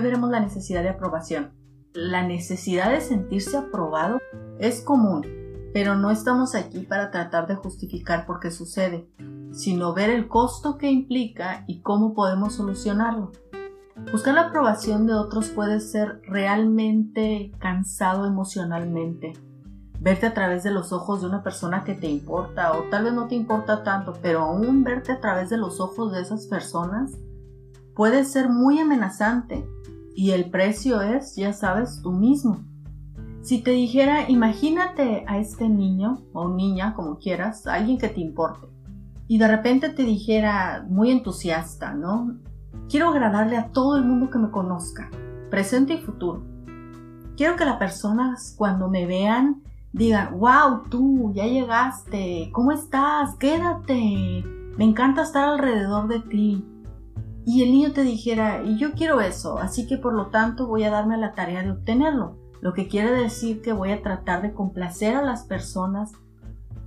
veremos la necesidad de aprobación. La necesidad de sentirse aprobado es común, pero no estamos aquí para tratar de justificar por qué sucede, sino ver el costo que implica y cómo podemos solucionarlo. Buscar la aprobación de otros puede ser realmente cansado emocionalmente. Verte a través de los ojos de una persona que te importa o tal vez no te importa tanto, pero aún verte a través de los ojos de esas personas puede ser muy amenazante y el precio es, ya sabes, tú mismo. Si te dijera, imagínate a este niño o niña, como quieras, alguien que te importe, y de repente te dijera, muy entusiasta, ¿no? Quiero agradarle a todo el mundo que me conozca, presente y futuro. Quiero que las personas cuando me vean digan, wow, tú ya llegaste, ¿cómo estás? Quédate, me encanta estar alrededor de ti y el niño te dijera, y yo quiero eso, así que por lo tanto voy a darme la tarea de obtenerlo, lo que quiere decir que voy a tratar de complacer a las personas,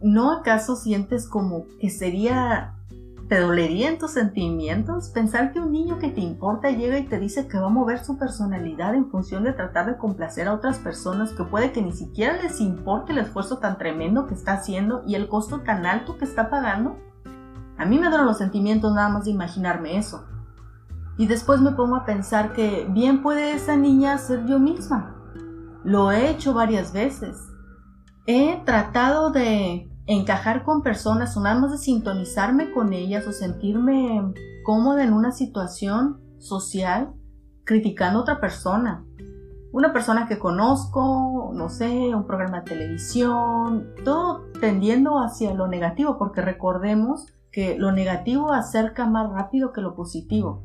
¿no acaso sientes como que sería, te dolería en tus sentimientos pensar que un niño que te importa llega y te dice que va a mover su personalidad en función de tratar de complacer a otras personas que puede que ni siquiera les importe el esfuerzo tan tremendo que está haciendo y el costo tan alto que está pagando? A mí me dan los sentimientos nada más de imaginarme eso. Y después me pongo a pensar que bien puede esa niña ser yo misma. Lo he hecho varias veces. He tratado de encajar con personas o nada más de sintonizarme con ellas o sentirme cómoda en una situación social criticando a otra persona. Una persona que conozco, no sé, un programa de televisión, todo tendiendo hacia lo negativo, porque recordemos que lo negativo acerca más rápido que lo positivo.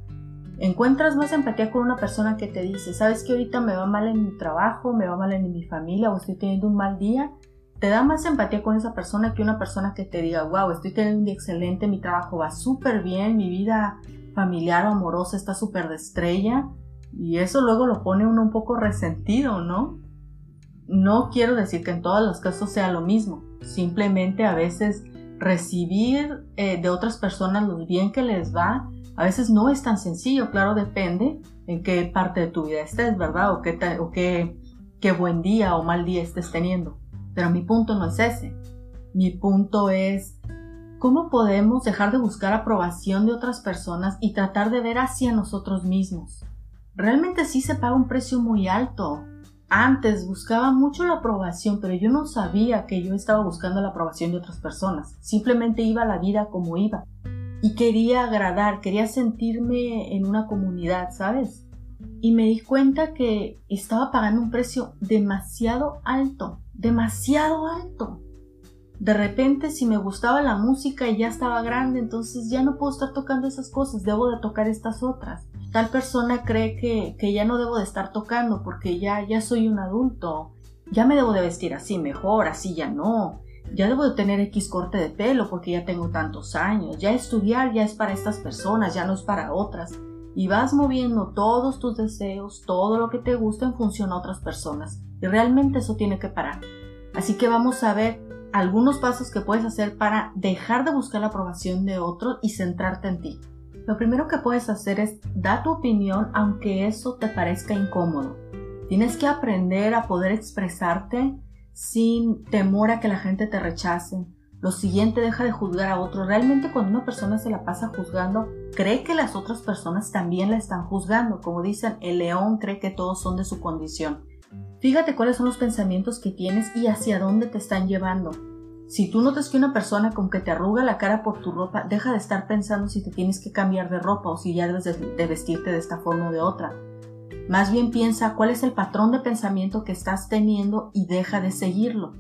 Encuentras más empatía con una persona que te dice, sabes que ahorita me va mal en mi trabajo, me va mal en mi familia o estoy teniendo un mal día. Te da más empatía con esa persona que una persona que te diga, wow, estoy teniendo un día excelente, mi trabajo va súper bien, mi vida familiar o amorosa está súper de estrella. Y eso luego lo pone uno un poco resentido, ¿no? No quiero decir que en todos los casos sea lo mismo. Simplemente a veces recibir eh, de otras personas lo bien que les va a veces no es tan sencillo, claro, depende en qué parte de tu vida estés, ¿verdad? O qué, o qué, qué buen día o mal día estés teniendo. Pero mi punto no es ese. Mi punto es cómo podemos dejar de buscar aprobación de otras personas y tratar de ver hacia nosotros mismos. Realmente sí se paga un precio muy alto. Antes buscaba mucho la aprobación, pero yo no sabía que yo estaba buscando la aprobación de otras personas. Simplemente iba a la vida como iba y quería agradar, quería sentirme en una comunidad, ¿sabes? Y me di cuenta que estaba pagando un precio demasiado alto, demasiado alto. De repente, si me gustaba la música y ya estaba grande, entonces ya no puedo estar tocando esas cosas, debo de tocar estas otras. Tal persona cree que, que ya no debo de estar tocando porque ya, ya soy un adulto, ya me debo de vestir así mejor, así ya no ya debo de tener X corte de pelo porque ya tengo tantos años, ya estudiar ya es para estas personas, ya no es para otras. Y vas moviendo todos tus deseos, todo lo que te gusta en función a otras personas. Y realmente eso tiene que parar. Así que vamos a ver algunos pasos que puedes hacer para dejar de buscar la aprobación de otros y centrarte en ti. Lo primero que puedes hacer es dar tu opinión aunque eso te parezca incómodo. Tienes que aprender a poder expresarte sin temor a que la gente te rechace. Lo siguiente, deja de juzgar a otro. Realmente cuando una persona se la pasa juzgando, cree que las otras personas también la están juzgando. Como dicen, el león cree que todos son de su condición. Fíjate cuáles son los pensamientos que tienes y hacia dónde te están llevando. Si tú notas que una persona con que te arruga la cara por tu ropa, deja de estar pensando si te tienes que cambiar de ropa o si ya debes de vestirte de esta forma o de otra. Más bien piensa cuál es el patrón de pensamiento que estás teniendo y deja de seguirlo.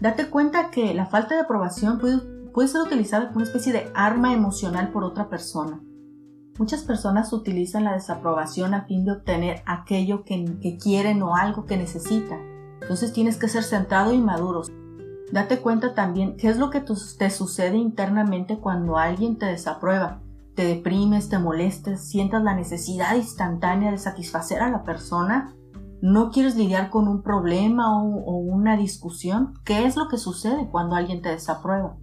Date cuenta que la falta de aprobación puede, ser utilizada como una especie de arma emocional por otra persona. Muchas personas utilizan la desaprobación a fin de obtener aquello que, que quieren o algo que necesitan. Entonces tienes que ser centrado y maduro. Date cuenta también qué es lo que te sucede internamente cuando alguien te desaprueba te deprimes, te molestes, sientas la necesidad instantánea de satisfacer a la persona, no quieres lidiar con un problema o, una discusión, ¿qué es lo que sucede cuando alguien te desaprueba?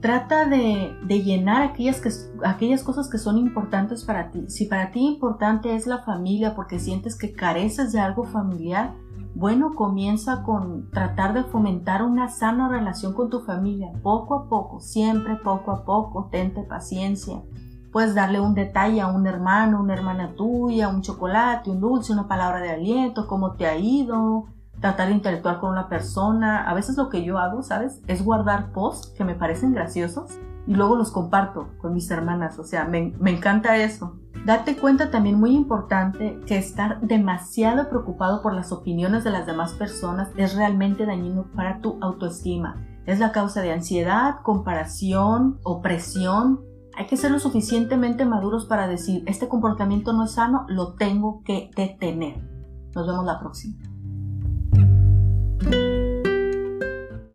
Trata de, llenar aquellas, que, aquellas cosas que son importantes para ti. Si para ti importante es la familia porque sientes que careces de algo familiar, bueno, comienza con tratar de fomentar una sana relación con tu familia, poco a poco, siempre poco a poco, tente paciencia. Puedes darle un detalle a un hermano, una hermana tuya, un chocolate, un dulce, una palabra de aliento, cómo te ha ido, tratar de interactuar con una persona. A veces lo que yo hago, ¿sabes? Es guardar posts que me parecen graciosos y luego los comparto con mis hermanas. O sea, me, me encanta eso. Date cuenta también muy importante que estar demasiado preocupado por las opiniones de las demás personas es realmente dañino para tu autoestima. Es la causa de ansiedad, comparación, opresión. Hay que ser lo suficientemente maduros para decir, este comportamiento no es sano, lo tengo que detener. Nos vemos la próxima.